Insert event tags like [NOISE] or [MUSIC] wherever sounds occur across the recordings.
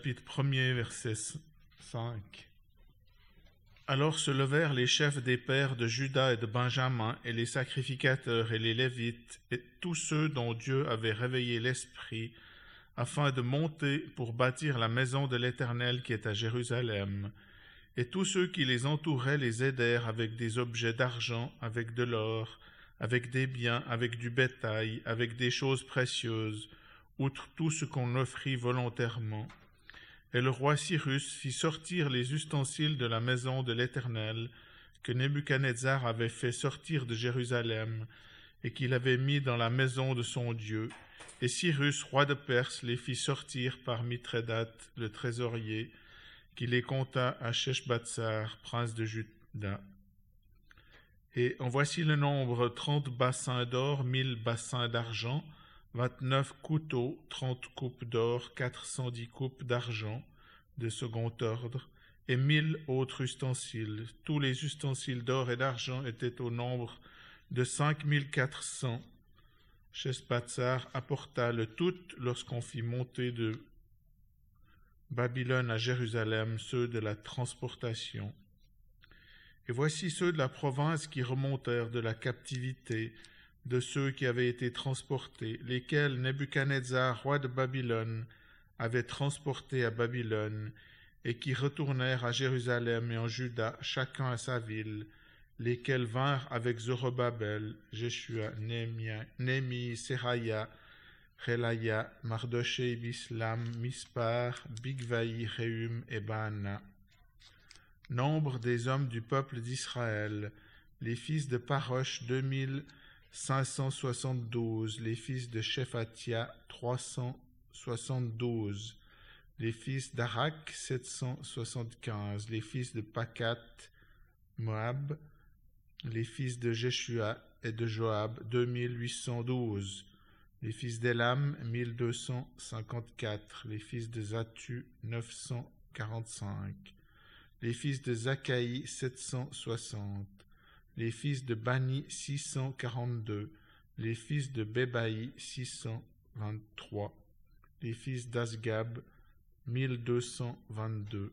chapitre 1er, verset 5. Alors se levèrent les chefs des pères de Judas et de Benjamin, et les sacrificateurs et les Lévites, et tous ceux dont Dieu avait réveillé l'esprit, afin de monter pour bâtir la maison de l'Éternel qui est à Jérusalem. Et tous ceux qui les entouraient les aidèrent avec des objets d'argent, avec de l'or, avec des biens, avec du bétail, avec des choses précieuses, outre tout ce qu'on offrit volontairement. Et le roi Cyrus fit sortir les ustensiles de la maison de l'Éternel, que Nebuchadnezzar avait fait sortir de Jérusalem, et qu'il avait mis dans la maison de son Dieu. Et Cyrus, roi de Perse, les fit sortir par Mithredat, le trésorier, qui les compta à Sheshbatsar, prince de Juda. Et en voici le nombre trente bassins d'or, mille bassins d'argent, vingt-neuf couteaux, trente coupes d'or, quatre cent dix coupes d'argent de second ordre, et mille autres ustensiles. Tous les ustensiles d'or et d'argent étaient au nombre de cinq mille quatre cents. Apporta le tout lorsqu'on fit monter de Babylone à Jérusalem ceux de la transportation. Et voici ceux de la province qui remontèrent de la captivité, de ceux qui avaient été transportés, lesquels Nebuchadnezzar, roi de Babylone, avait transportés à Babylone, et qui retournèrent à Jérusalem et en Juda, chacun à sa ville, lesquels vinrent avec Zorobabel, Jeshua, Némi, Seraya, Relaya, Mardoché, Bislam, Mispar, Bigvaï, Reum et Baana. Nombre des hommes du peuple d'Israël, les fils de Parosh, deux 572, les fils de Shephatia 372, les fils d'Arak 775, les fils de Pakat, Moab, les fils de Jeshua et de Joab 2812, les fils d'Elam 1254, les fils de Zatu 945, les fils de Zakaï 760, les fils de Bani 642, les fils de Bebaï 623, les fils d'Asgab 1222,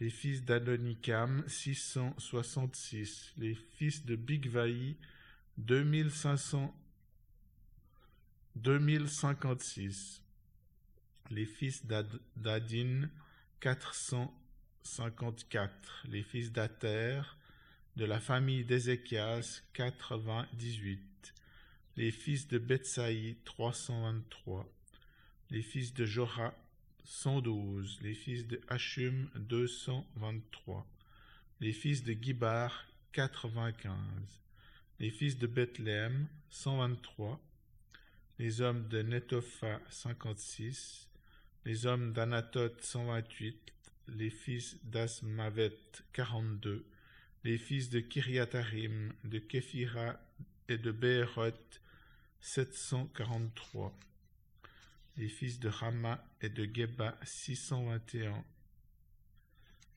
les fils d'Adonikam 666, les fils de Bigvaï 2500 2056, les fils d'Adin 454, les fils d'Ater de la famille d'Ézéchias 98, les fils de Betsaï 323, les fils de Jorah 112, les fils de Hachum 223, les fils de Gibar 95, les fils de Bethléem 123, les hommes de Netopha 56, les hommes d'Anatoth 128, les fils d'Asmavet 42, les fils de Kiriatarim, de Képhira et de Beheroth, 743. Les fils de Rama et de Geba, 621.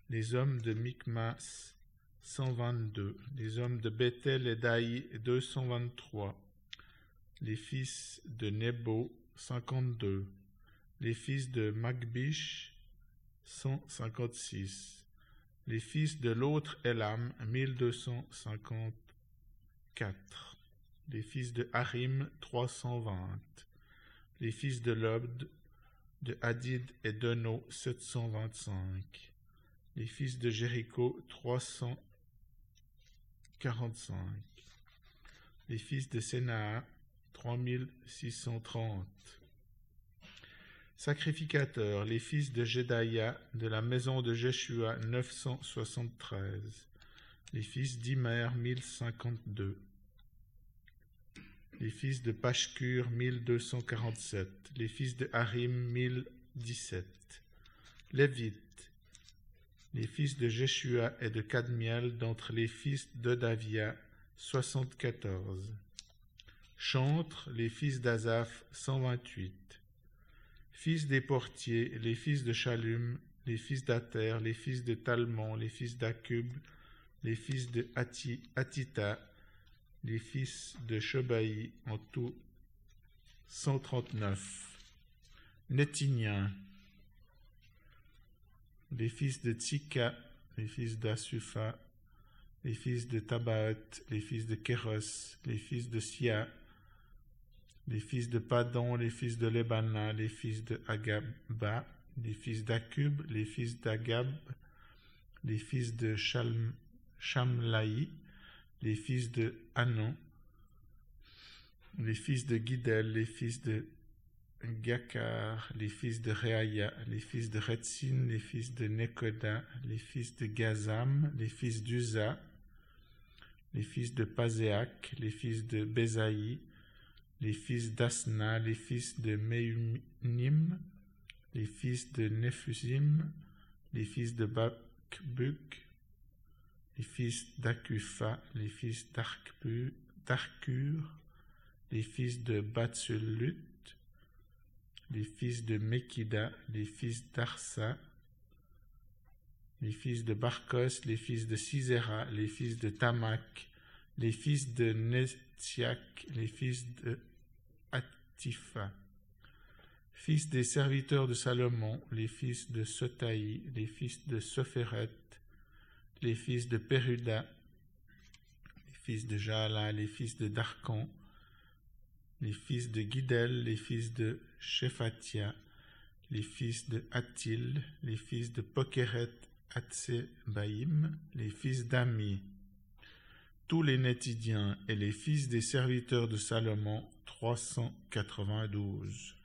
Les hommes de Mikmas, 122. Les hommes de Bethel et d'Aï, 223. Les fils de Nebo, 52. Les fils de Magbish, 156 les fils de l'autre Elam, 1254. Les fils de Harim, 320. Les fils de Lobd, de Hadid et d'Eno, 725. Les fils de Jéricho, 345. Les fils de Sénaa, 3630. Sacrificateurs, les fils de Jedaïa, de la maison de Jeshua, 973. Les fils d'Imer, 1052. Les fils de Pashkur, 1247. Les fils de Harim, 1017. Lévites, les fils de Jeshua et de Cadmiel d'entre les fils de Davia, 74. Chantre, les fils d'Azaph, 128 fils des portiers, les fils de Chalum, les fils d'Ater, les fils de Talmon, les fils d'Akub, les fils de les fils de Shobaï, en tout 139. Nétinien, les fils de Tsika, les fils d'Asufa, les fils de Tabaot, les fils de Kéros, les fils de Sia, les fils de Padon, les fils de Lebana, les fils de Agaba, les fils d'Akub, les fils d'Agab, les fils de Shalm, Shamlaï, les fils de Hanon, les fils de Gidel, les fils de Gakar, les fils de Reaya, les fils de Retzin, les fils de Nekoda, les fils de Gazam, les fils d'Uza, les fils de Pazéak, les fils de Bézaï, les fils d'Asna, les fils de Meunim, les fils de Nephusim, les fils de Bakbuk, les fils d'Akufa, les fils d'Arkur, les fils de Batsulut, les fils de Mekida, les fils d'Arsa, les fils de Barkos, les fils de Sisera, les fils de Tamak, les fils de Netziak, les fils de fils des serviteurs de Salomon, les fils de Sotaï, les fils de Sopheret, les fils de Peruda, les fils de Jaala, les fils de Darkon, les fils de Gidel, les fils de Shephatia, les fils de Atil, les fils de Pokeret Atsebaïm, les fils d'Ami, tous les Nétidiens et les fils des serviteurs de Salomon 392.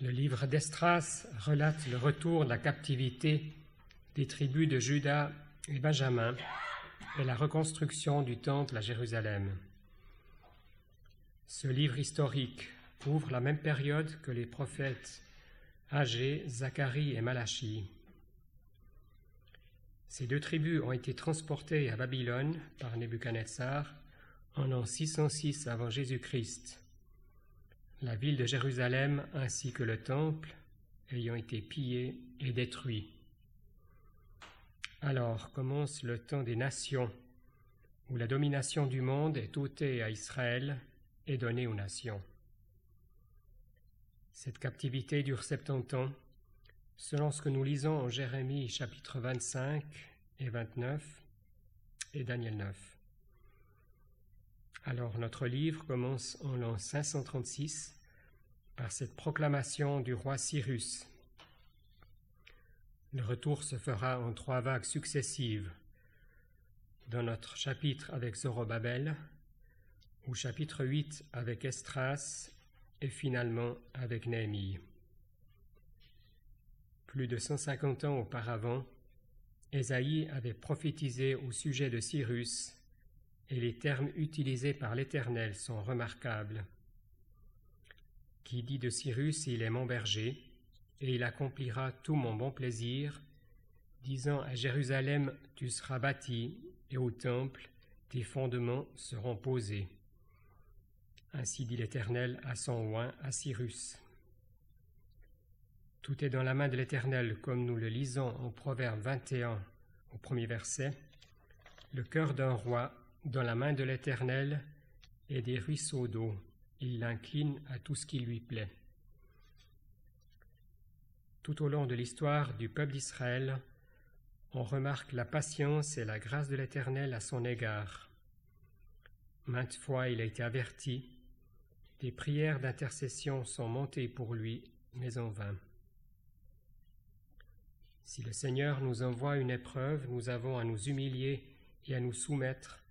Le livre d'Estras relate le retour de la captivité des tribus de Juda et Benjamin et la reconstruction du temple à Jérusalem. Ce livre historique couvre la même période que les prophètes Agé, Zacharie et Malachie. Ces deux tribus ont été transportées à Babylone par Nebuchadnezzar en l'an 606 avant Jésus-Christ. La ville de Jérusalem ainsi que le temple ayant été pillés et détruits. Alors commence le temps des nations, où la domination du monde est ôtée à Israël et donnée aux nations. Cette captivité dure 70 ans, selon ce que nous lisons en Jérémie chapitre 25 et 29 et Daniel 9. Alors notre livre commence en l'an 536 par cette proclamation du roi Cyrus. Le retour se fera en trois vagues successives. Dans notre chapitre avec Zorobabel, au chapitre 8 avec Estras et finalement avec Néhémie. Plus de 150 ans auparavant, Ésaïe avait prophétisé au sujet de Cyrus, et les termes utilisés par l'Éternel sont remarquables. Qui dit de Cyrus, il est mon berger, et il accomplira tout mon bon plaisir, disant à Jérusalem, tu seras bâti, et au temple, tes fondements seront posés. Ainsi dit l'Éternel à son oint, à Cyrus. Tout est dans la main de l'Éternel, comme nous le lisons en Proverbe 21 au premier verset. Le cœur d'un roi dans la main de l'Éternel et des ruisseaux d'eau. Il l'incline à tout ce qui lui plaît. Tout au long de l'histoire du peuple d'Israël, on remarque la patience et la grâce de l'Éternel à son égard. Maintes fois il a été averti, Des prières d'intercession sont montées pour lui, mais en vain. Si le Seigneur nous envoie une épreuve, nous avons à nous humilier et à nous soumettre,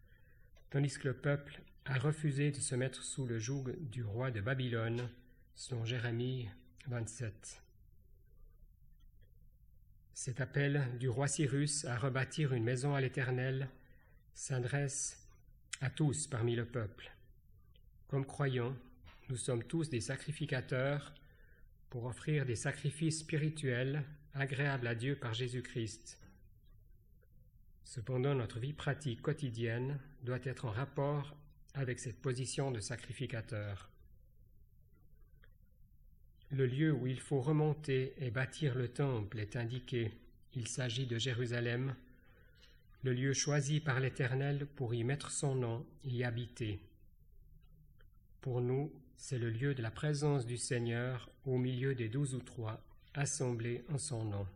tandis que le peuple a refusé de se mettre sous le joug du roi de Babylone, selon Jérémie 27. Cet appel du roi Cyrus à rebâtir une maison à l'Éternel s'adresse à tous parmi le peuple. Comme croyants, nous sommes tous des sacrificateurs pour offrir des sacrifices spirituels agréables à Dieu par Jésus-Christ. Cependant, notre vie pratique quotidienne doit être en rapport avec cette position de sacrificateur. Le lieu où il faut remonter et bâtir le temple est indiqué. Il s'agit de Jérusalem, le lieu choisi par l'Éternel pour y mettre son nom, y habiter. Pour nous, c'est le lieu de la présence du Seigneur au milieu des douze ou trois assemblés en son nom.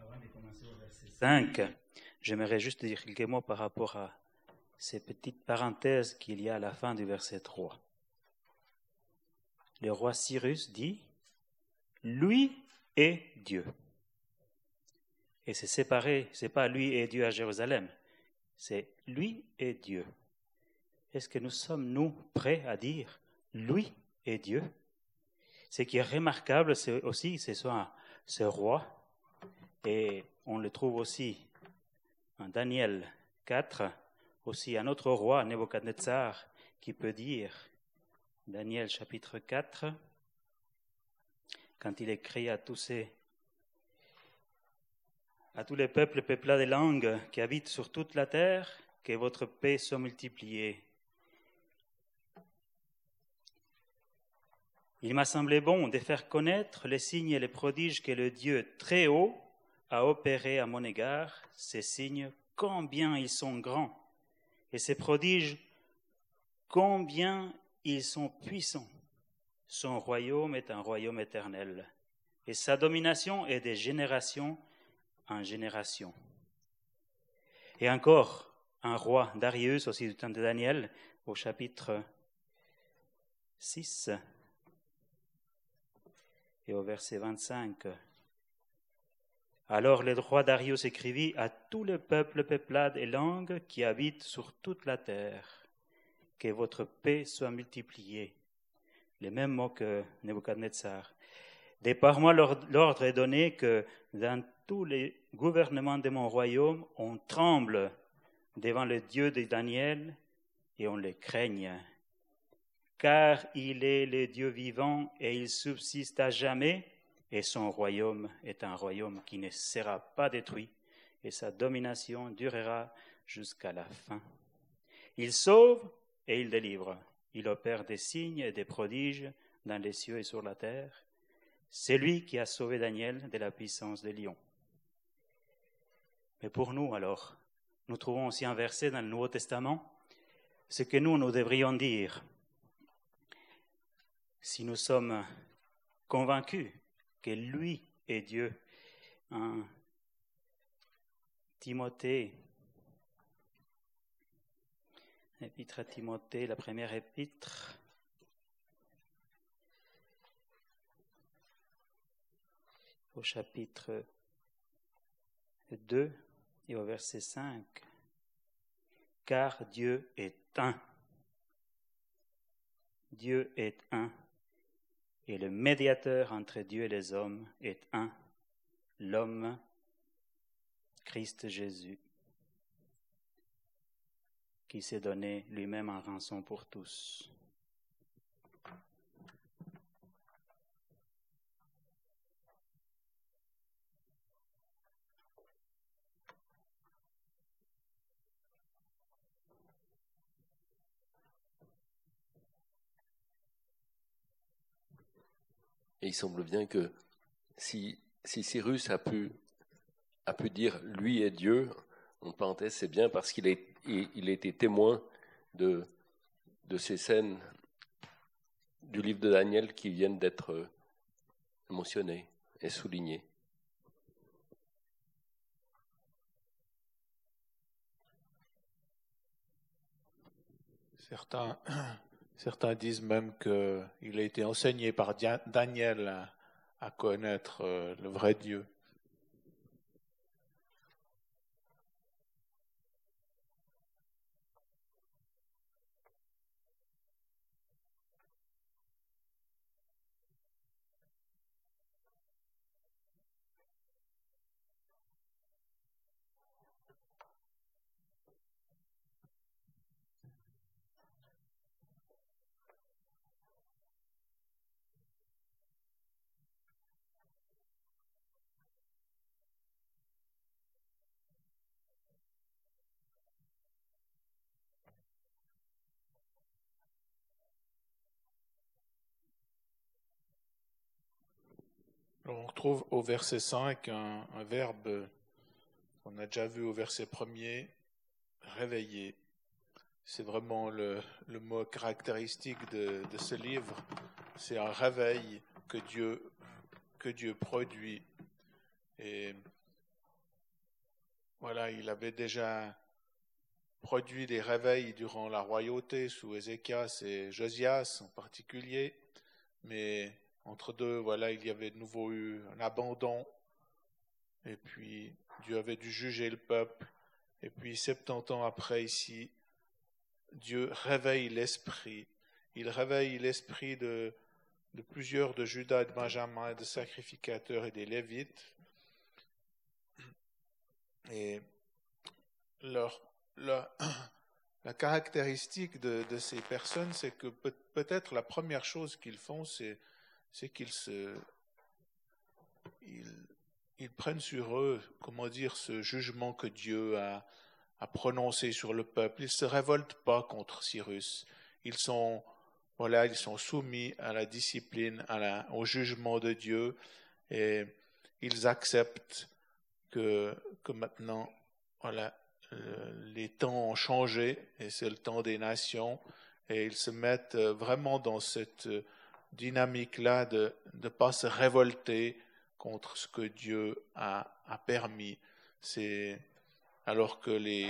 Avant de commencer au verset 5, j'aimerais juste dire quelques mots par rapport à ces petites parenthèses qu'il y a à la fin du verset 3. Le roi Cyrus dit, lui est Dieu. Et c'est séparé, c'est pas lui et Dieu à Jérusalem, c'est lui et Dieu. Est-ce que nous sommes, nous, prêts à dire lui et Dieu? Ce qui est remarquable, c'est aussi, c'est ce roi, et on le trouve aussi en Daniel 4, aussi un autre roi, Nebuchadnezzar, qui peut dire, Daniel chapitre 4, quand il écrit à tous ces à tous les peuples peuplés des langues qui habitent sur toute la terre, que votre paix soit multipliée. Il m'a semblé bon de faire connaître les signes et les prodiges que le Dieu très haut a opérés à mon égard, ces signes, combien ils sont grands, et ces prodiges, combien ils sont puissants. Son royaume est un royaume éternel, et sa domination est des générations en génération. Et encore, un roi, Darius, aussi du temps de Daniel, au chapitre 6 et au verset 25. Alors le roi Darius écrivit à tous les peuples, peuplades et langues qui habitent sur toute la terre, que votre paix soit multipliée. Les mêmes mots que Nebuchadnezzar. De par moi, l'ordre est donné que dans tous les gouvernements de mon royaume, on tremble devant le Dieu de Daniel et on le craigne. Car il est le Dieu vivant et il subsiste à jamais, et son royaume est un royaume qui ne sera pas détruit, et sa domination durera jusqu'à la fin. Il sauve et il délivre. Il opère des signes et des prodiges dans les cieux et sur la terre. C'est lui qui a sauvé Daniel de la puissance des lions. Mais pour nous, alors, nous trouvons aussi un verset dans le Nouveau Testament, ce que nous, nous devrions dire si nous sommes convaincus que lui est Dieu. Hein? Timothée, épître à Timothée, la première épître, au chapitre 2 et au verset 5. Car Dieu est un. Dieu est un. Et le médiateur entre Dieu et les hommes est un. L'homme, Christ Jésus, qui s'est donné lui-même en rançon pour tous. Et il semble bien que si, Cyrus a pu, dire lui est Dieu, en parenthèse, c'est bien parce qu'il est, il, était témoin de, de ces scènes du livre de Daniel qui viennent d'être mentionnées et soulignées. Certains [CLEARS THROAT] certains disent même qu'il a été enseigné par Daniel à, connaître euh, le vrai Dieu. On retrouve au verset 5 un, verbe qu'on a déjà vu au verset 1er, réveiller. C'est vraiment le, mot caractéristique de, ce livre. C'est un réveil que Dieu, que Dieu produit. Et voilà, il avait déjà produit des réveils durant la royauté sous Ézéchias et Josias en particulier, mais entre deux, voilà, il y avait de nouveau eu un abandon. Et puis, Dieu avait dû juger le peuple. Et puis, 70 ans après, ici, Dieu réveille l'esprit. Il réveille l'esprit de, plusieurs de Judas et de Benjamin, de sacrificateurs et des Lévites. Et [CLEARS THROAT] la caractéristique de, de ces personnes, c'est que peut-être la première chose qu'ils font, c'est c'est qu'ils se, ils, prennent sur eux, comment dire, ce jugement que Dieu a, a prononcé sur le peuple. Ils se révoltent pas contre Cyrus. Ils sont, voilà, ils sont soumis à la discipline, à la, au jugement de Dieu, et ils acceptent que, que maintenant, voilà, les temps ont changé et c'est le temps des nations et ils se mettent vraiment dans cette dynamique-là de ne pas se révolter contre ce que Dieu a, a permis. C'est alors que les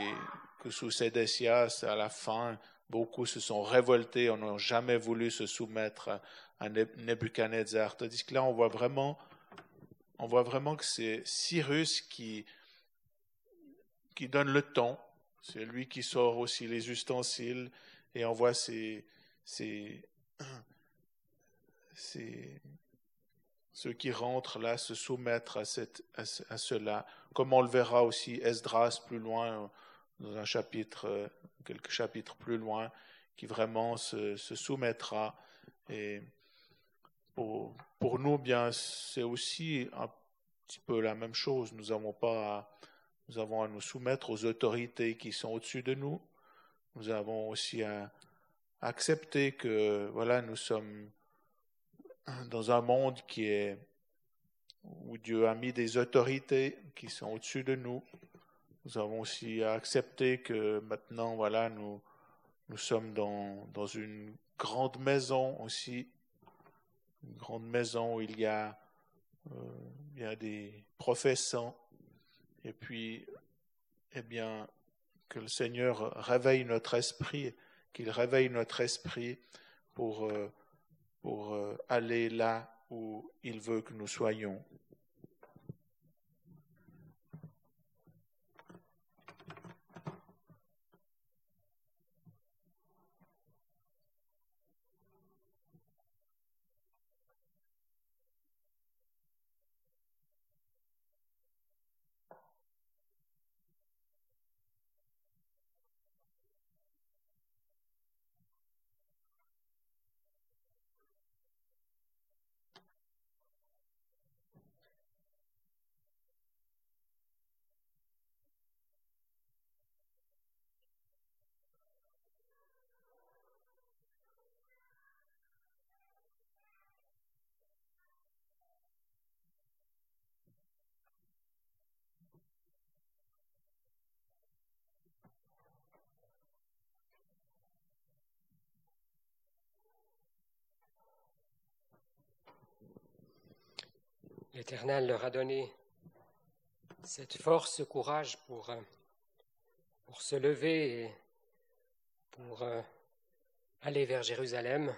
que sous Sédécias, à la fin, beaucoup se sont révoltés, on n'a jamais voulu se soumettre à Nebuchadnezzar. Tandis que là, on voit vraiment, on voit vraiment que c'est Cyrus qui, qui donne le ton. C'est lui qui sort aussi les ustensiles et on voit ces, ces, c'est ceux qui rentrent là se soumettre à, cette, à, cela, comme on le verra aussi Esdras plus loin, dans un chapitre, euh, quelques chapitres plus loin, qui vraiment se, se soumettra. Et pour, pour nous, bien, c'est aussi un petit peu la même chose. Nous avons pas, à, nous avons à nous soumettre aux autorités qui sont au-dessus de nous. Nous avons aussi à accepter que, voilà, nous sommes dans un monde qui est où Dieu a mis des autorités qui sont au-dessus de nous. Nous avons aussi accepté que maintenant, voilà, nous, nous sommes dans, dans une grande maison aussi, une grande maison où il y a, euh, des professants, et puis, eh bien, que le Seigneur réveille notre esprit, qu'il réveille notre esprit pour euh, pour euh, aller là où il veut que nous soyons. L'Éternel leur a donné cette force, ce courage pour, euh, se lever et pour euh, aller vers Jérusalem.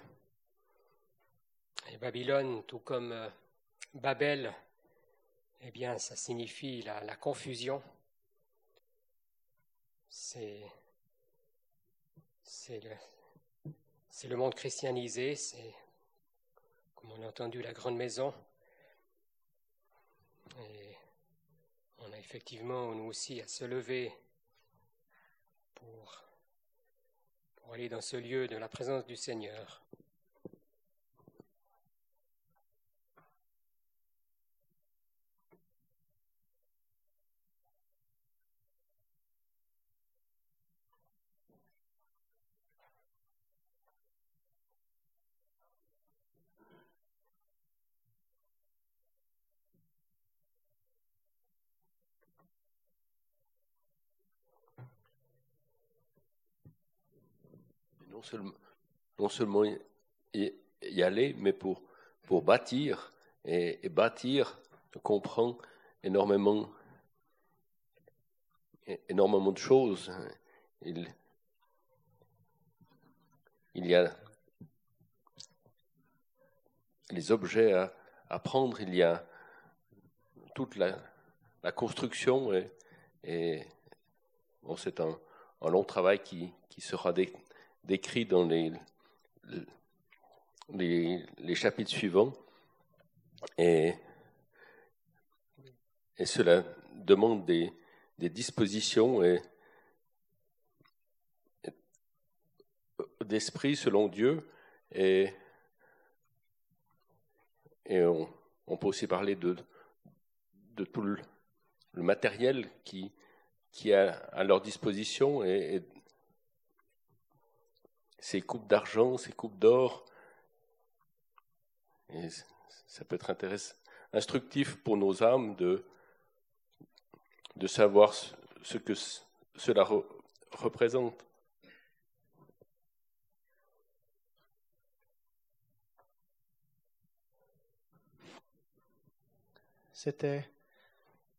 Et Babylone, tout comme euh, Babel, eh bien, ça signifie la, confusion. C'est, c'est le monde christianisé, c'est, comme on a entendu, la grande maison. Et on a effectivement, nous aussi, à se lever pour, pour aller dans ce lieu de la présence du Seigneur. Non seulement, y, aller, mais pour, pour bâtir. Et, bâtir comprend énormément, énormément de choses. Il, il y a les objets à, prendre, il y a toute la, construction et, bon, c'est un, long travail qui, qui sera décrit dans les, les, chapitres suivants. Et, cela demande des, dispositions et, d'esprit selon Dieu. Et, on, peut aussi parler de, de tout le, matériel qui, qui a à leur disposition et, ces coupes d'argent, ces coupes d'or. Et ça peut être instructif pour nos âmes de, de savoir ce que cela représente. C'était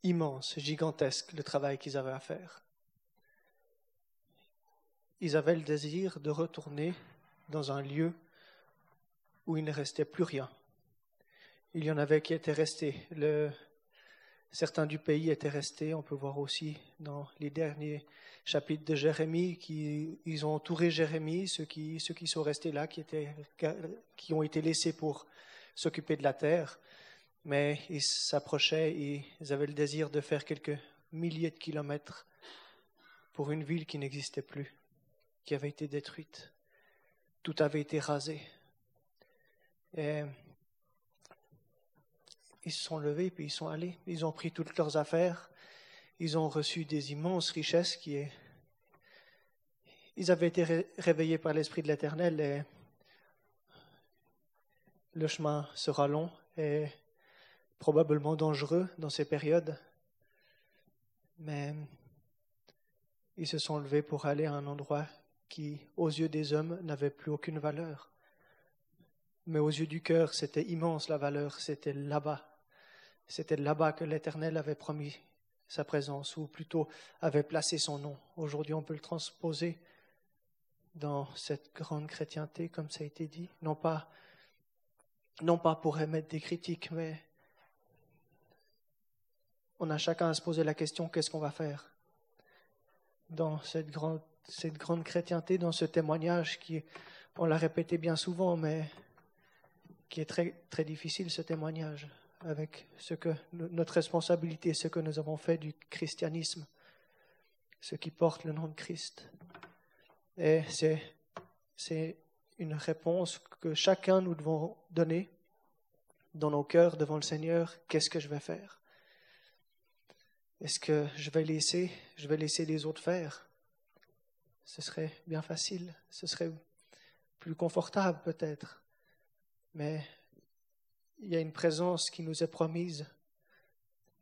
immense, gigantesque le travail qu'ils avaient à faire ils avaient le désir de retourner dans un lieu où il ne restait plus rien. Il y en avait qui étaient restés. Certains du pays étaient restés. On peut voir aussi dans les derniers chapitres de Jérémie qu'ils ont entouré Jérémie, ceux qui, ceux qui sont restés là, qui, étaient, qui ont été laissés pour s'occuper de la terre. Mais ils s'approchaient et ils avaient le désir de faire quelques milliers de kilomètres pour une ville qui n'existait plus qui avait été détruite. Tout avait été rasé. Et ils se sont levés puis ils sont allés. Ils ont pris toutes leurs affaires. Ils ont reçu des immenses richesses. Ils avaient été réveillés par l'Esprit de l'Éternel et le chemin sera long et probablement dangereux dans ces périodes. Mais ils se sont levés pour aller à un endroit qui, aux yeux des hommes, n'avait plus aucune valeur. Mais aux yeux du cœur, c'était immense la valeur, c'était là-bas. C'était là-bas que l'Éternel avait promis sa présence, ou plutôt avait placé son nom. Aujourd'hui, on peut le transposer dans cette grande chrétienté, comme ça a été dit, non pas, non pas pour émettre des critiques, mais on a chacun à se poser la question qu'est-ce qu'on va faire dans cette grande cette grande chrétienté dans ce témoignage qui, on l'a répété bien souvent, mais qui est très, difficile, ce témoignage, avec ce que notre responsabilité, ce que nous avons fait du christianisme, ce qui porte le nom de Christ. Et c'est, c'est une réponse que chacun nous devons donner dans nos cœurs devant le Seigneur. Qu'est-ce que je vais faire? Est-ce que je vais laisser, je vais laisser les autres faire? Ce serait bien facile, ce serait plus confortable peut-être. Mais il y a une présence qui nous est promise,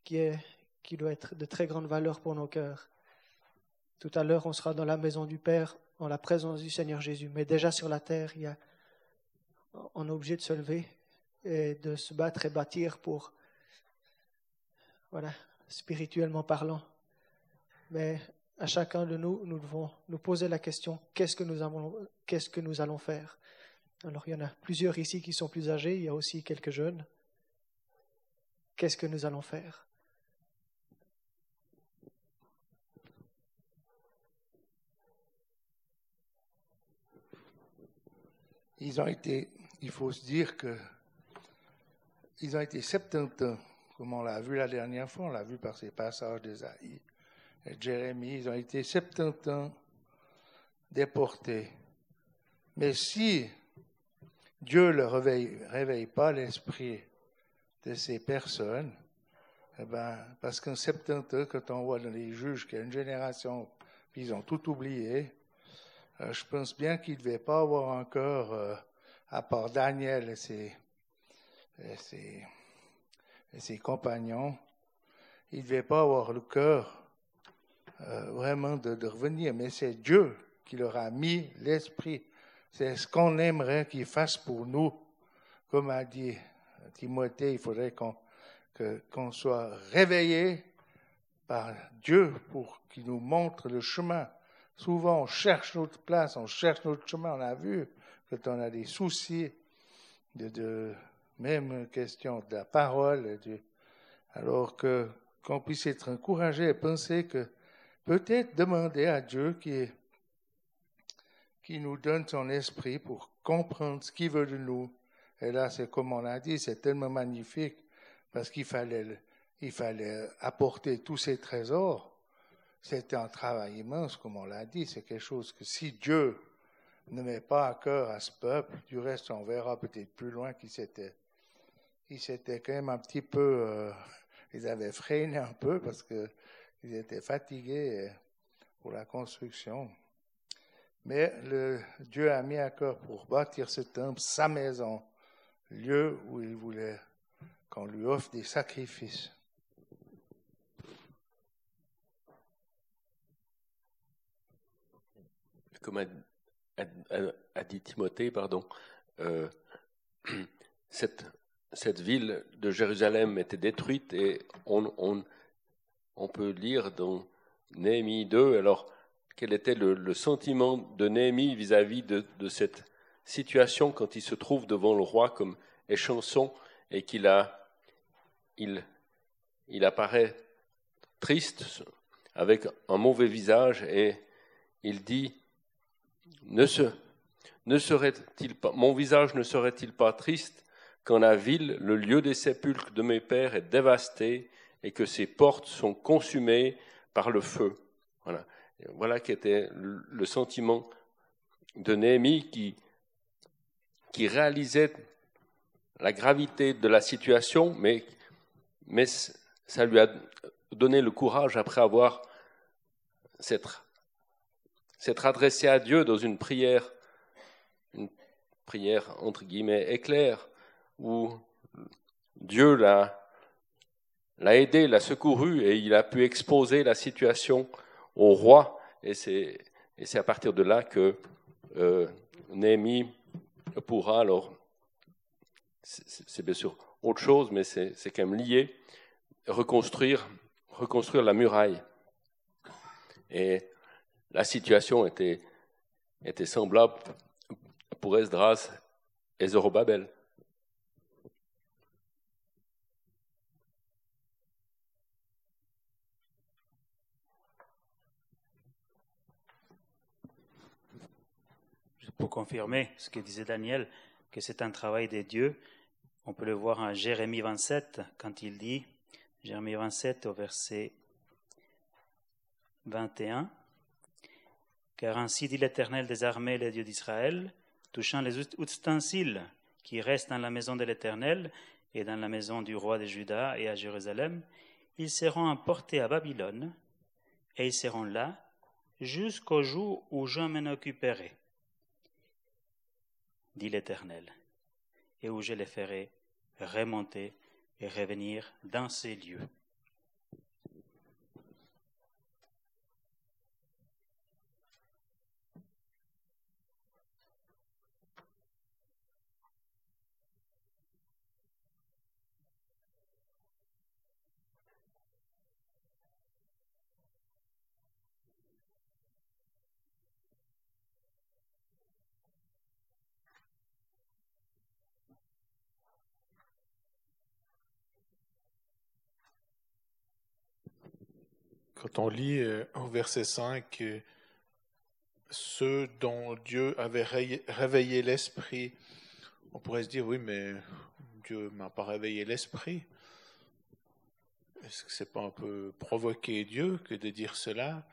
qui, est, qui doit être de très grande valeur pour nos cœurs. Tout à l'heure, on sera dans la maison du Père, en la présence du Seigneur Jésus. Mais déjà sur la terre, il y a, on est obligé de se lever et de se battre et bâtir pour, voilà, spirituellement parlant. Mais à chacun de nous, nous devons nous poser la question qu'est-ce que nous, allons faire? Alors il y en a plusieurs ici qui sont plus âgés, il y a aussi quelques jeunes. Qu'est-ce que nous allons faire? Ils ont été, il faut se dire que ils ont été 70 ans, comme on l'a vu la dernière fois, on l'a vu par ces passages d'Esaïe et Jérémie, ils ont été 70 ans déportés. Mais si Dieu ne réveille, pas l'esprit de ces personnes, eh ben, parce qu'en 70 ans, quand on voit dans les juges qu'il y a une génération, puis ils ont tout oublié, euh, je pense bien qu'ils ne devaient pas avoir encore, euh, à part Daniel et ses, et ses, compagnons, ils ne devaient pas avoir le cœur euh, vraiment de, revenir, mais c'est Dieu qui leur a mis l'esprit. C'est ce qu'on aimerait qu'il fasse pour nous. Comme a dit Timothée, il faudrait qu'on qu'on soit réveillé par Dieu pour qu'il nous montre le chemin. Souvent, on cherche notre place, on cherche notre chemin. On a vu quand on a des soucis de, même question de la parole, alors que qu'on puisse être encouragé et penser que peut-être demander à Dieu qui, nous donne son esprit pour comprendre ce qu'il veut de nous. Et là, c'est comme on a dit, c'est tellement magnifique parce qu'il fallait, apporter tous ces trésors c'était un travail immense, comme on l'a dit. C'est quelque chose que si Dieu ne met pas à cœur à ce peuple, du reste, on verra peut-être plus loin qu'il s'était, il s'était quand même un petit peu, euh, [LAUGHS] ils avaient freiné un peu parce qu'ils étaient fatigués euh, pour la construction. Mais le, Dieu a mis à cœur pour bâtir ce temple, sa maison, lieu où il voulait qu'on lui offre des sacrifices. comme a, dit Timothée, pardon, euh, [CLEARS THROAT] cette, cette, ville de Jérusalem était détruite et on, on, on peut lire dans Néhémie 2, alors quel était le, sentiment de Néhémie vis-à-vis de, cette situation quand il se trouve devant le roi comme échanson et qu'il a, il, apparaît triste avec un mauvais visage et il dit ne, ne serait-il pas, mon visage ne serait-il pas triste quand la ville, le lieu des sépulcres de mes pères, est dévasté et que ses portes sont consumées par le feu. Voilà, voilà qui était le sentiment de Néhémie qui, qui réalisait la gravité de la situation, mais, mais ça lui a donné le courage après avoir cette s'être adressé à Dieu dans une prière, une prière entre guillemets éclair, où Dieu l'a, l'a aidé, l'a secouru et il a pu exposer la situation au roi. Et c'est, à partir de là que euh, Néhémie pourra, alors, c'est, bien sûr autre chose, mais c'est, c'est quand même lié, reconstruire, reconstruire la muraille. Et la situation était, était semblable pour Esdras et Zorobabel. Pour confirmer ce que disait Daniel, que c'est un travail de Dieu, on peut le voir en Jérémie 27, quand il dit, Jérémie 27 au verset 21, car ainsi dit l'Éternel des armées, le Dieu d'Israël, touchant les ustensiles qui restent dans la maison de l'Éternel et dans la maison du roi de Juda et à Jérusalem, ils seront emportés à Babylone, et ils seront là jusqu'au jour où je m'en occuperai, dit l'Éternel, et où je les ferai remonter et revenir dans ces lieux. On lit euh, au verset 5, euh, ceux dont Dieu avait réveillé l'esprit, on pourrait se dire, oui, mais Dieu m'a pas réveillé l'esprit. Est-ce que c'est pas un peu provoquer Dieu que de dire cela?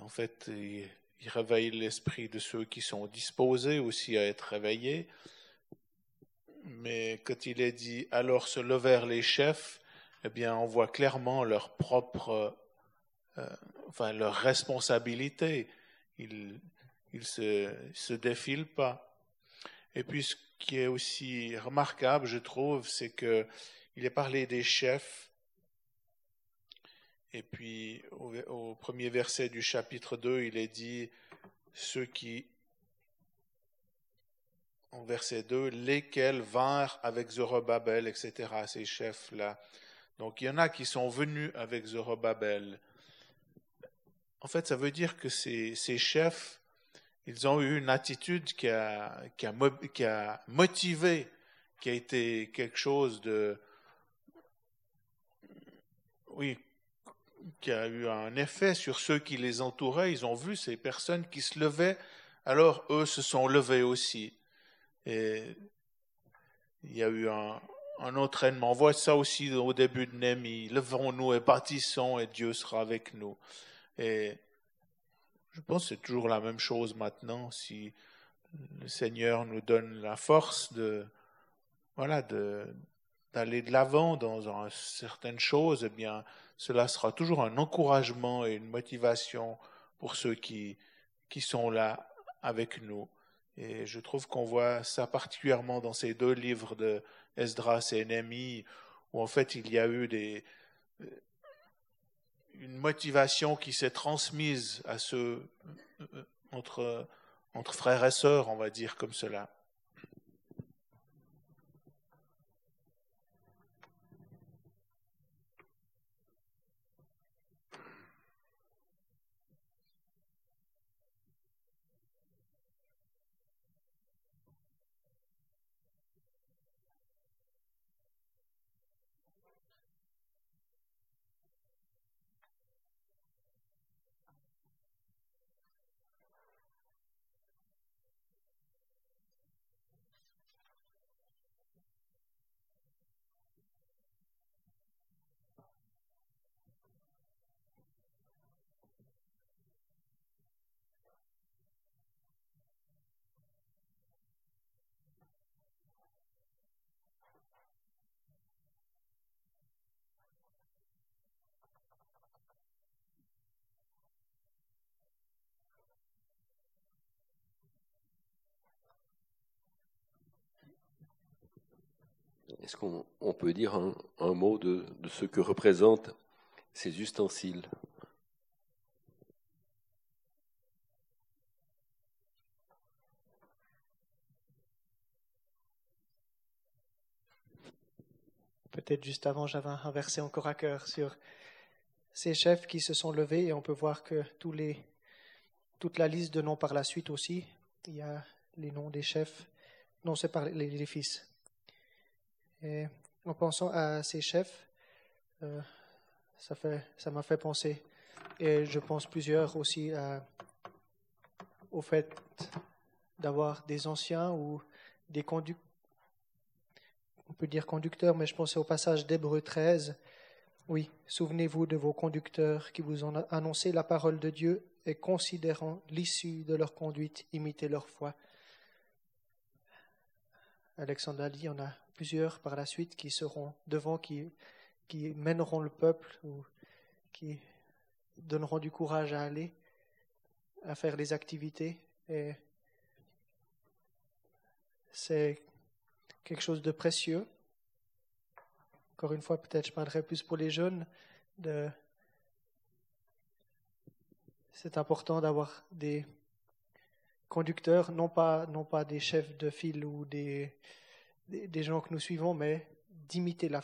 En fait, il, réveille l'esprit de ceux qui sont disposés aussi à être réveillés. Mais quand il est dit alors se levèrent les chefs, eh bien, on voit clairement leur propre, euh, enfin, leur responsabilité. Ils, ils se, se défilent pas. Et puis, ce qui est aussi remarquable, je trouve, c'est que il est parlé des chefs et puis au, premier verset du chapitre 2, il est dit ceux qui, en verset 2, lesquels vinrent avec Zorobabel, etc., ces chefs-là. Donc il y en a qui sont venus avec Zorobabel. En fait, ça veut dire que ces, chefs, ils ont eu une attitude qui a, motivé, qui a été quelque chose de, oui, qui a eu un effet sur ceux qui les entouraient. Ils ont vu ces personnes qui se levaient, alors eux se sont levés aussi. Et il y a eu un, entraînement. On voit ça aussi au début de Némi. Levons-nous et bâtissons et Dieu sera avec nous. Et je pense que c'est toujours la même chose maintenant. Si le Seigneur nous donne la force de, voilà, de, d'aller de l'avant dans certaines choses, eh bien, cela sera toujours un encouragement et une motivation pour ceux qui, qui sont là avec nous. Et je trouve qu'on voit ça particulièrement dans ces deux livres de Esdras et Néhémie, où en fait il y a eu des, une motivation qui s'est transmise à ceux entre, entre frères et sœurs, on va dire comme cela. Est-ce qu'on peut dire un, mot de, ce que représentent ces ustensiles? Peut-être juste avant, j'avais un verset encore à cœur sur ces chefs qui se sont levés et on peut voir que tous les, toute la liste de noms par la suite aussi, il y a les noms des chefs. Non, c'est par les fils. Et en pensant à ces chefs, euh, ça m'a fait penser, et je pense plusieurs aussi au fait d'avoir des anciens ou des conducteurs, on peut dire conducteurs, mais je pensais au passage d'Hébreu 13. Oui, souvenez-vous de vos conducteurs qui vous ont annoncé la parole de Dieu et considérant l'issue de leur conduite, imitez leur foi. Alexandre dit, on a plusieurs par la suite qui seront devant, qui, mèneront le peuple ou qui donneront du courage à aller, à faire les activités. C'est quelque chose de précieux. Encore une fois, peut-être je parlerai plus pour les jeunes. C'est important d'avoir des conducteurs, non pas des chefs de file ou des, des, gens que nous suivons, mais d'imiter la,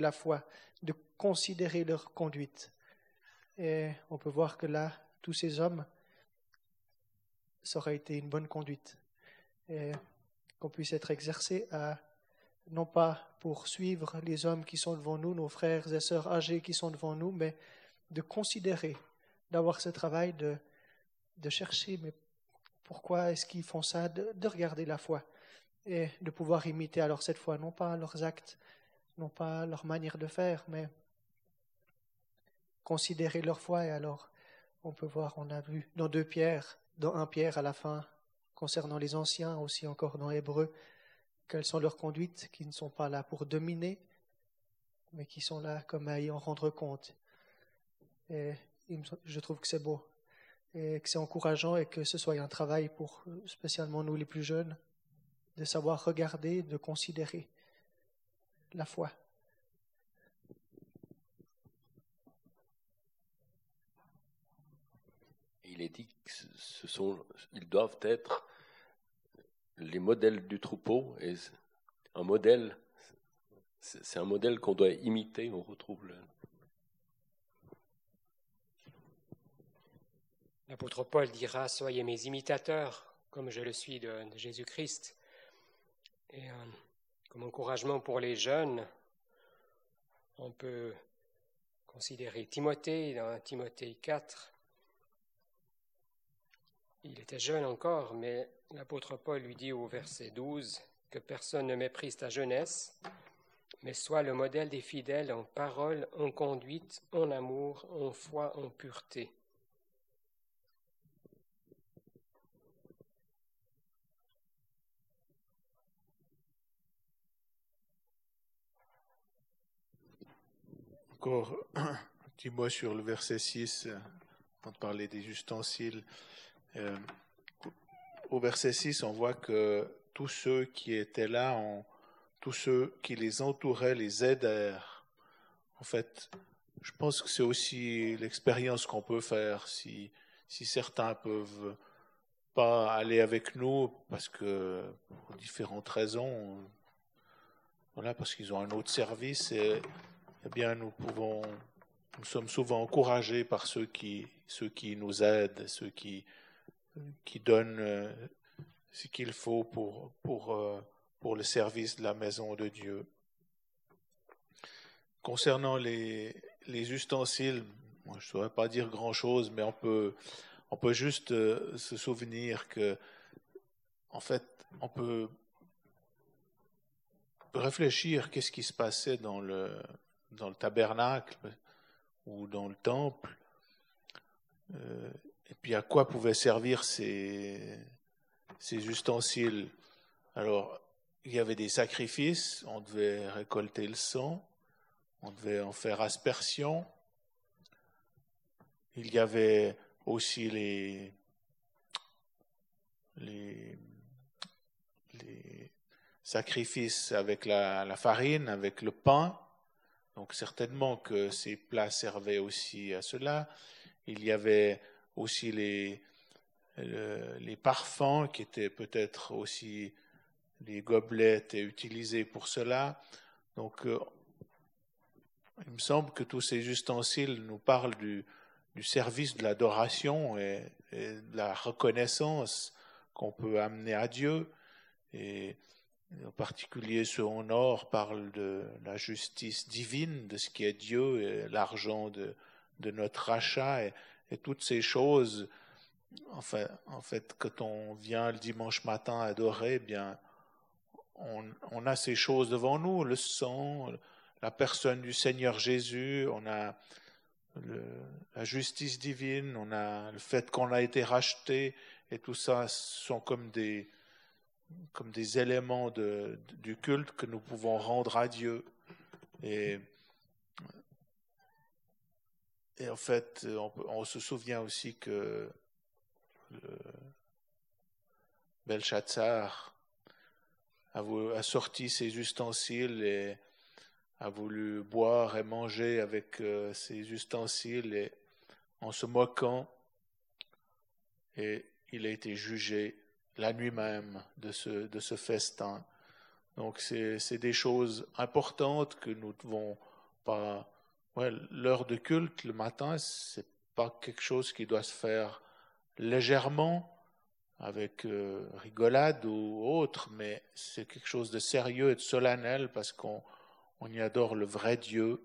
la foi, de considérer leur conduite. Et on peut voir que là, tous ces hommes, ça aurait été une bonne conduite. Et qu'on puisse être exercé à, non pas pour suivre les hommes qui sont devant nous, nos frères et sœurs âgés qui sont devant nous, mais de considérer, d'avoir ce travail de, de chercher, mais pourquoi est-ce qu'ils font ça, de, de regarder la foi et de pouvoir imiter alors cette fois non pas leurs actes, non pas leur manière de faire, mais considérer leur foi. Et alors, on peut voir, on a vu dans deux pierres, dans un Pierre à la fin, concernant les anciens, aussi encore dans Hébreu, quelles sont leurs conduites, qui ne sont pas là pour dominer, mais qui sont là comme à y en rendre compte. Et je trouve que c'est beau, et que c'est encourageant, et que ce soit un travail pour spécialement nous les plus jeunes, de savoir regarder, de considérer la foi. Il est dit que ce sont, ils doivent être les modèles du troupeau et un modèle, c'est un modèle qu'on doit imiter. On retrouve le... L'apôtre Paul dira Soyez mes imitateurs, comme je le suis de, Jésus-Christ. Et euh, comme encouragement pour les jeunes, on peut considérer Timothée dans Timothée 4. Il était jeune encore, mais l'apôtre Paul lui dit au verset 12 que personne ne méprise ta jeunesse, mais sois le modèle des fidèles en parole, en conduite, en amour, en foi, en pureté. Encore un petit mot sur le verset 6, quand on parlait des ustensiles. Euh, au verset 6, on voit que tous ceux qui étaient là, tous ceux qui les entouraient, les aidèrent. En fait, je pense que c'est aussi l'expérience qu'on peut faire si, si certains peuvent pas aller avec nous parce que pour différentes raisons, voilà, parce qu'ils ont un autre service, et, eh bien nous pouvons, nous sommes souvent encouragés par ceux qui, ceux qui nous aident, ceux qui, qui donne euh, ce qu'il faut pour, pour, euh, pour le service de la maison de Dieu. Concernant les, les ustensiles, je ne saurais pas dire grand-chose, mais on peut, on peut juste euh, se souvenir que, en fait, on peut réfléchir qu'est-ce qui se passait dans le, dans le tabernacle ou dans le temple. Et puis à quoi pouvaient servir ces, ces ustensiles? Alors, il y avait des sacrifices, on devait récolter le sang, on devait en faire aspersion. Il y avait aussi les, les, sacrifices avec la, farine, avec le pain. Donc certainement que ces plats servaient aussi à cela. Il y avait aussi les, parfums qui étaient peut-être aussi les gobelets utilisés pour cela. Donc, euh, il me semble que tous ces ustensiles nous parlent du, du service de l'adoration et, et, de la reconnaissance qu'on peut amener à Dieu. Et en particulier, ce en or parle de la justice divine, de ce qui est Dieu et l'argent de, notre rachat. Et, toutes ces choses, en fait, en fait, quand on vient le dimanche matin adorer, eh bien, on, a ces choses devant nous, le sang, la personne du Seigneur Jésus, on a la justice divine, on a le fait qu'on a été racheté, et tout ça sont comme des, comme des éléments de, du culte que nous pouvons rendre à Dieu. Et et en fait, on, se souvient aussi que le Belshazzar a, a, sorti ses ustensiles et a voulu boire et manger avec euh, ses ustensiles et en se moquant. Et il a été jugé la nuit même de ce, de ce festin. Donc c'est des choses importantes que nous ne devons pas ouais, l'heure de culte le matin, c'est pas quelque chose qui doit se faire légèrement, avec euh, rigolade ou autre, mais c'est quelque chose de sérieux et de solennel parce qu'on on y adore le vrai Dieu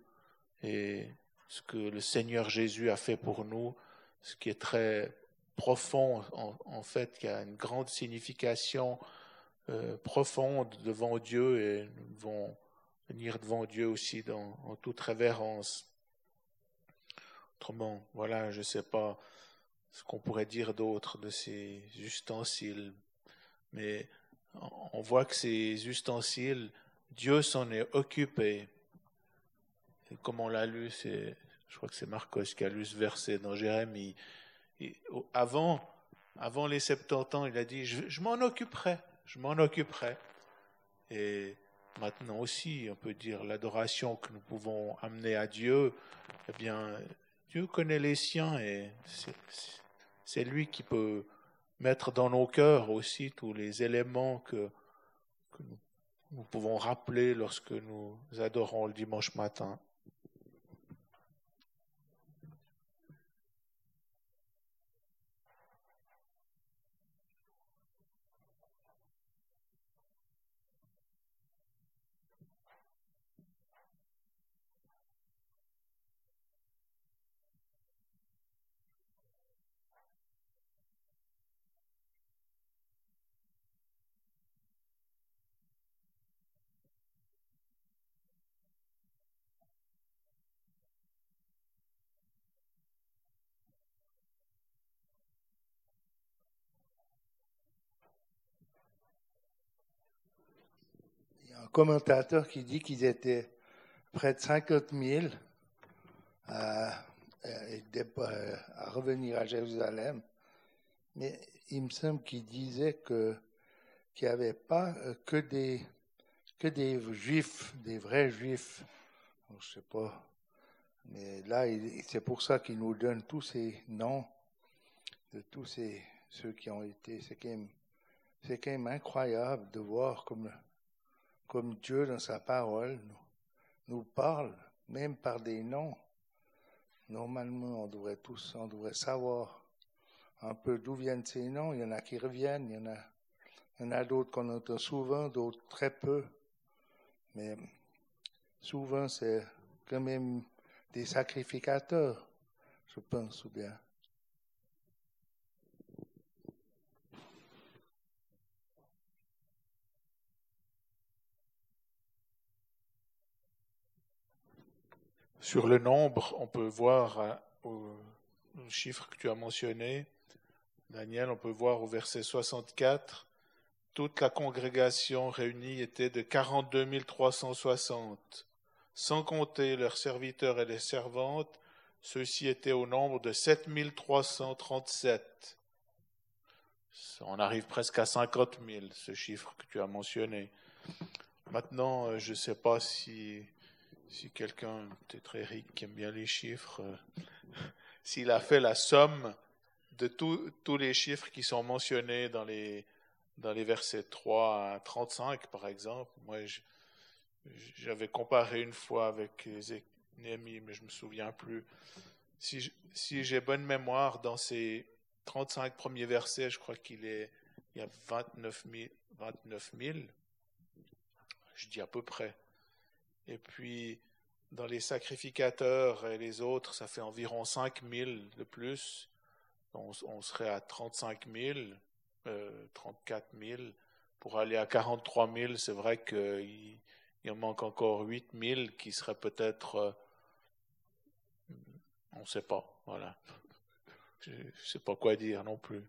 et ce que le Seigneur Jésus a fait pour nous, ce qui est très profond en, fait, qui a une grande signification euh, profonde devant Dieu et nous devons venir devant Dieu aussi dans, en toute révérence. Autrement, voilà, je ne sais pas ce qu'on pourrait dire d'autre de ces ustensiles, mais on voit que ces ustensiles, Dieu s'en est occupé. Et comme on l'a lu, je crois que c'est Marcos qui a lu ce verset dans Jérémie. Avant, avant les 70 ans, il a dit, je, m'en occuperai, je m'en occuperai. Et maintenant aussi, on peut dire l'adoration que nous pouvons amener à Dieu, eh bien, Dieu connaît les siens et c'est lui qui peut mettre dans nos cœurs aussi tous les éléments que, nous, pouvons rappeler lorsque nous adorons le dimanche matin. Commentateur qui dit qu'ils étaient près de 50 000 à, à, revenir à Jérusalem. Mais il me semble qu'il disait que qu'il n'y avait pas euh, que des que des juifs, des vrais juifs. Je ne sais pas. Mais là, c'est pour ça qu'il nous donne tous ces noms de tous ces, ceux qui ont été. C'est quand, même, quand même incroyable de voir comme comme Dieu dans sa parole nous, parle, même par des noms. Normalement, on devrait tous, on devrait savoir un peu d'où viennent ces noms. Il y en a qui reviennent, il y en a, il y en a d'autres qu'on entend souvent, d'autres très peu. Mais souvent, c'est quand même des sacrificateurs, je pense, ou bien. Sur le nombre, on peut voir euh, au chiffre que tu as mentionné, Daniel, on peut voir au verset 64, toute la congrégation réunie était de 42 360, sans compter leurs serviteurs et les servantes, ceux-ci étaient au nombre de 7 337. On arrive presque à 50 000, ce chiffre que tu as mentionné. Maintenant, euh, je ne sais pas si si quelqu'un très riche, qui aime bien les chiffres, euh, [LAUGHS] s'il a fait la somme de tous les chiffres qui sont mentionnés dans les, versets 3 à 35, par exemple, moi, j'avais comparé une fois avec Néhémie, mais je me souviens plus. Si, j'ai bonne mémoire, dans ces 35 premiers versets, je crois qu'il y a 29 000, 29 000. Je dis à peu près. Et puis, dans les sacrificateurs et les autres, ça fait environ 5 000 de plus. On, serait à 35 000, euh, 34 000. Pour aller à 43 000, c'est vrai qu'il il en manque encore 8 000 qui seraient peut-être... Euh, on ne sait pas, voilà. Je ne sais pas quoi dire non plus.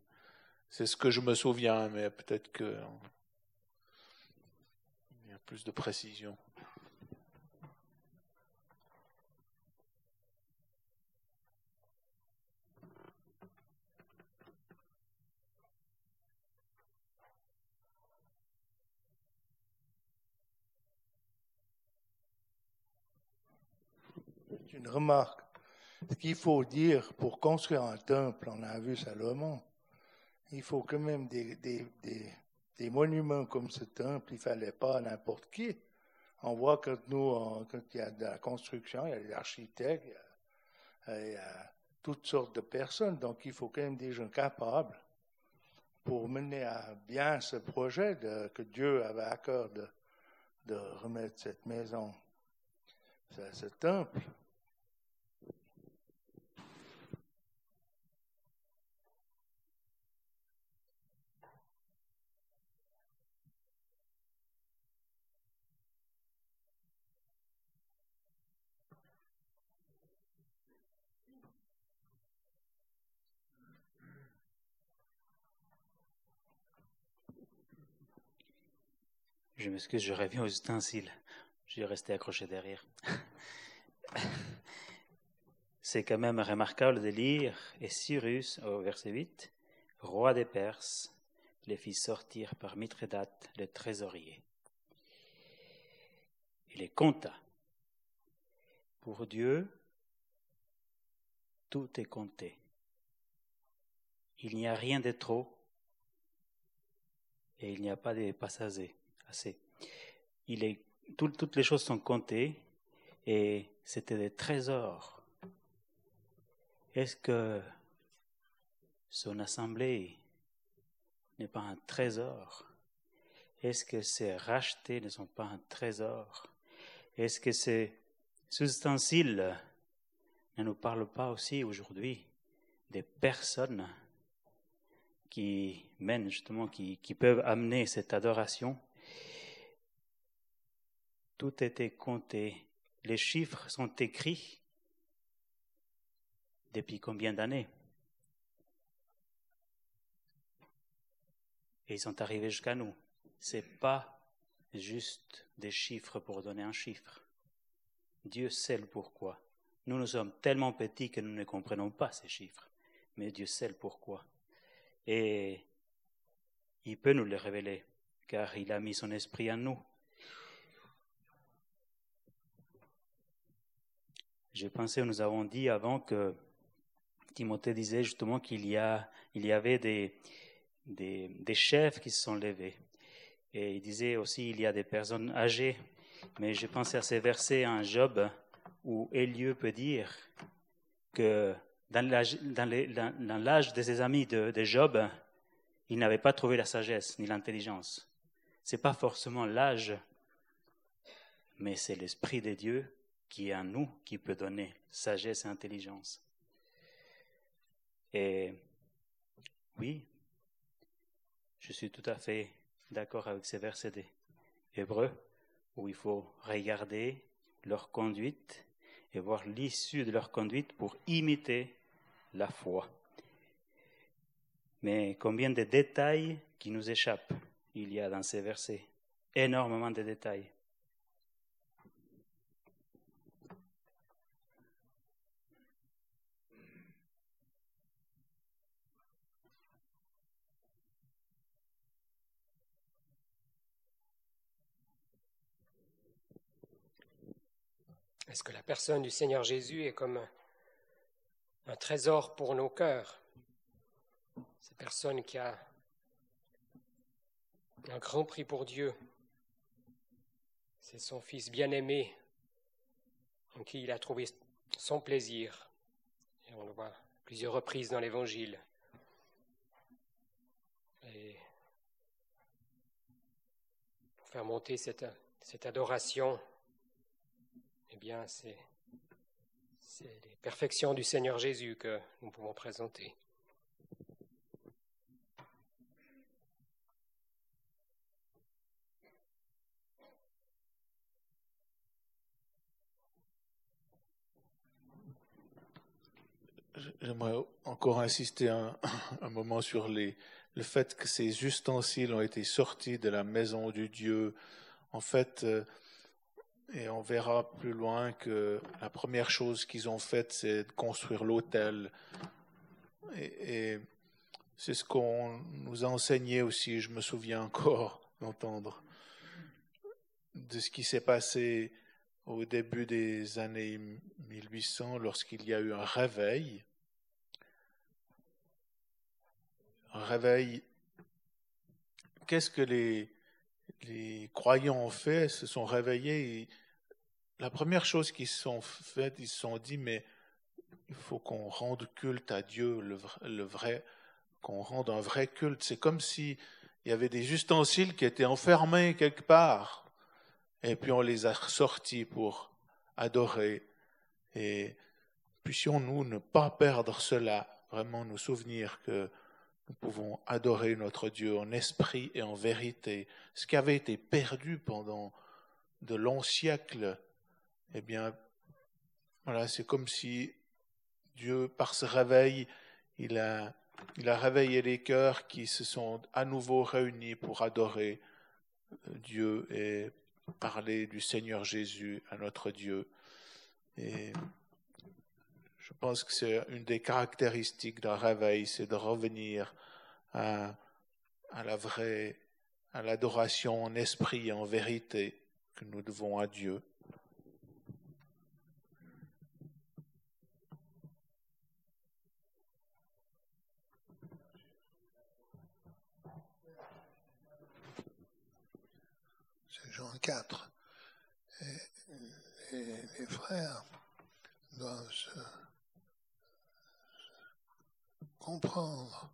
C'est ce que je me souviens, mais peut-être qu'il y a plus de précision. Une remarque. Ce qu'il faut dire pour construire un temple, on a vu Salomon, il faut quand même des, des, des, monuments comme ce temple, il fallait pas n'importe qui. On voit que nous, quand il y a de la construction, il y a des architectes, il y a, toutes sortes de personnes, donc il faut quand même des gens capables pour mener à bien ce projet que Dieu avait à cœur de, de remettre cette maison, ce temple. Je m'excuse, je reviens aux ustensiles. Je vais rester accroché derrière. [LAUGHS] C'est quand même remarquable de lire, et Cyrus, au verset 8, roi des Perses, les fit sortir par Mithridate, le trésorier. Il les compta. Pour Dieu, tout est compté. Il n'y a rien de trop et il n'y a pas de passagers Il est, toutes les choses sont comptées et c'était des trésors. Est-ce que son assemblée n'est pas un trésor? Est-ce que ces rachetés ne sont pas un trésor? Est-ce que ces ustensiles ne nous parlent pas aussi aujourd'hui des personnes qui mènent justement, qui peuvent amener cette adoration? Tout était compté. Les chiffres sont écrits depuis combien d'années? Et ils sont arrivés jusqu'à nous. Ce n'est pas juste des chiffres pour donner un chiffre. Dieu sait le pourquoi. Nous, nous sommes tellement petits que nous ne comprenons pas ces chiffres. Mais Dieu sait le pourquoi. Et il peut nous le révéler, car il a mis son esprit en nous. J'ai pensé, nous avons dit avant que Timothée disait justement qu'il y, a, il y avait des, des, chefs qui se sont levés. Et il disait aussi il y a des personnes âgées. Mais j'ai pensé à ces versets en Job où Elieu peut dire que dans l'âge de ses amis de, Job, il n'avait pas trouvé la sagesse ni l'intelligence. Ce n'est pas forcément l'âge, mais c'est l'Esprit de Dieu qui est en nous qui peut donner sagesse et intelligence. Et oui, je suis tout à fait d'accord avec ces versets des Hébreux où il faut regarder leur conduite et voir l'issue de leur conduite pour imiter la foi. Mais combien de détails qui nous échappent il y a dans ces versets? Énormément de détails. Est-ce que la personne du Seigneur Jésus est comme un trésor pour nos cœurs? Cette personne qui a un grand prix pour Dieu, c'est son Fils bien-aimé en qui il a trouvé son plaisir. Et on le voit plusieurs reprises dans l'Évangile. Et pour faire monter cette adoration, eh bien, c'est les perfections du Seigneur Jésus que nous pouvons présenter. J'aimerais encore insister un, moment sur le fait que ces ustensiles ont été sortis de la maison du Dieu. En fait, euh, et on verra plus loin que la première chose qu'ils ont faite, c'est de construire l'autel. Et, c'est ce qu'on nous a enseigné aussi, je me souviens encore [LAUGHS] d'entendre, de ce qui s'est passé au début des années 1800 lorsqu'il y a eu un réveil. Un réveil. Qu'est-ce que les, croyants ont fait, se sont réveillés la première chose qu'ils sont faites, ils se sont dit, mais il faut qu'on rende culte à Dieu, le, vrai, qu'on rende un vrai culte. C'est comme s'il y avait des ustensiles qui étaient enfermés quelque part, et puis on les a sortis pour adorer. Et puissions-nous ne pas perdre cela, vraiment nous souvenir que nous pouvons adorer notre Dieu en esprit et en vérité. Ce qui avait été perdu pendant de longs siècles eh bien, voilà, c'est comme si Dieu, par ce réveil, il a, il a réveillé les cœurs qui se sont à nouveau réunis pour adorer Dieu et parler du Seigneur Jésus à notre Dieu. Et je pense que c'est une des caractéristiques d'un réveil, c'est de revenir à, à la vraie, à l'adoration en esprit et en vérité que nous devons à Dieu. C'est Jean 4. Et les, les frères doivent se comprendre,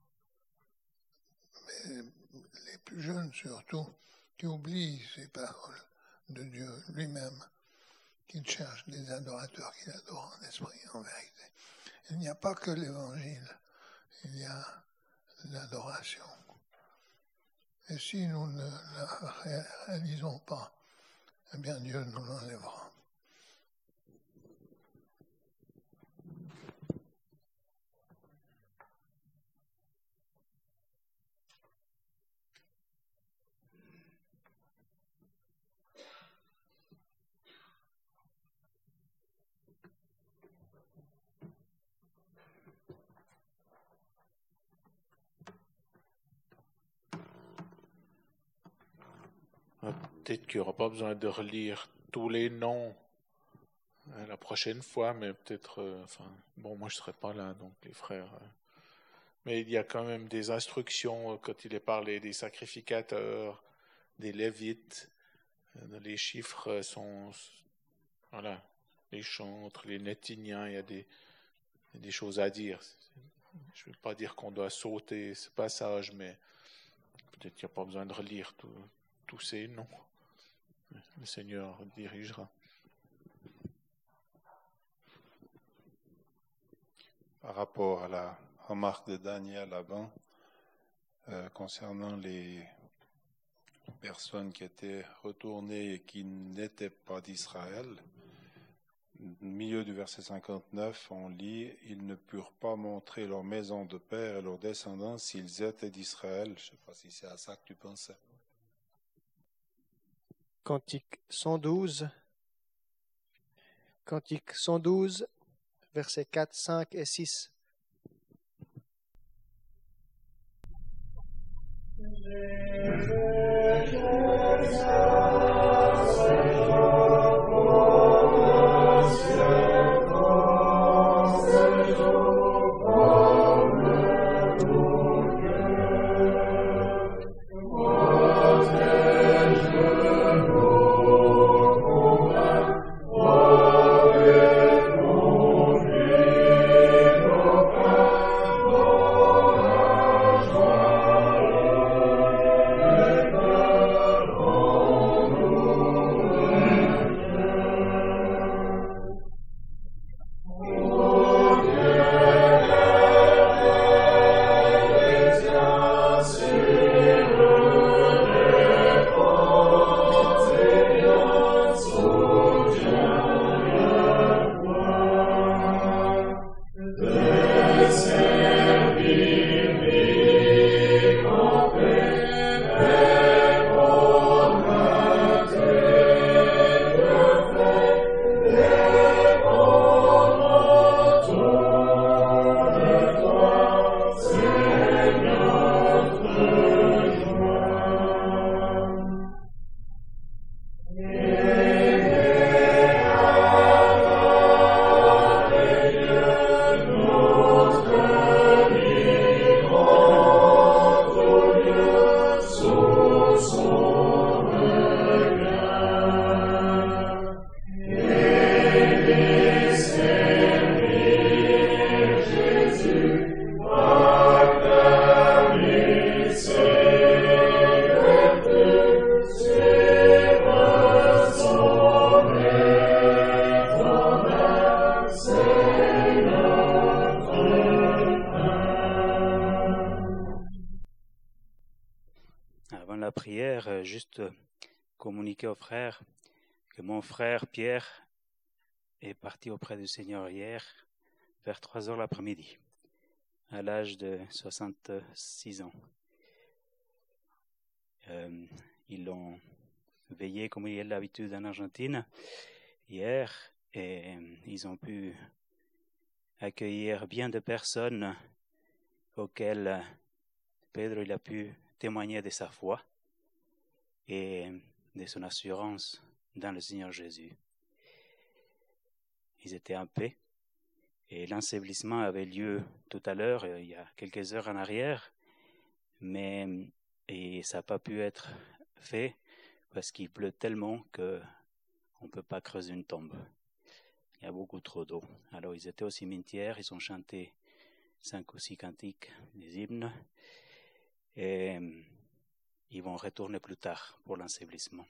les plus jeunes surtout, qui oublient ces paroles de Dieu lui-même, qu'il cherche des adorateurs qu'il adore en esprit en vérité. Il n'y a pas que l'évangile, il y a l'adoration. Et si nous ne la réalisons pas, eh bien Dieu nous l'enlèvera. Peut-être qu'il n'y aura pas besoin de relire tous les noms euh, la prochaine fois, mais peut-être, euh, enfin, bon, moi je serai pas là, donc les frères. euh, mais il y a quand même des instructions quand il est parlé des sacrificateurs, des lévites. Les chiffres sont, voilà, les chantres, les nétiniens, il y a des, il y a des choses à dire. Je ne veux pas dire qu'on doit sauter ce passage, mais peut-être qu'il n'y a pas besoin de relire tous ces noms. Le Seigneur dirigera. par rapport à la remarque de Daniel avant, euh, concernant les personnes qui étaient retournées et qui n'étaient pas d'Israël. Au milieu du verset 59, on lit Ils ne purent pas montrer leur maison de père et leur descendance s'ils étaient d'Israël. Je ne sais pas si c'est à ça que tu pensais. Cantique 112. Cantique 112, versets 4, 5 et 6. Avant Pierre est parti auprès du Seigneur hier vers 3 heures l'après-midi, à l'âge de 66 ans. Euh, ils l'ont veillé comme il y a l'habitude en Argentine hier et ils ont pu accueillir bien de personnes auxquelles Pedro il a pu témoigner de sa foi et de son assurance dans le Seigneur Jésus. Ils étaient en paix et l'ensevelissement avait lieu tout à l'heure, il y a quelques heures en arrière, mais ça n'a pas pu être fait parce qu'il pleut tellement que on ne peut pas creuser une tombe. Il y a beaucoup trop d'eau. Alors ils étaient au cimetière, ils ont chanté cinq ou six cantiques, des hymnes, et ils vont retourner plus tard pour l'ensevelissement.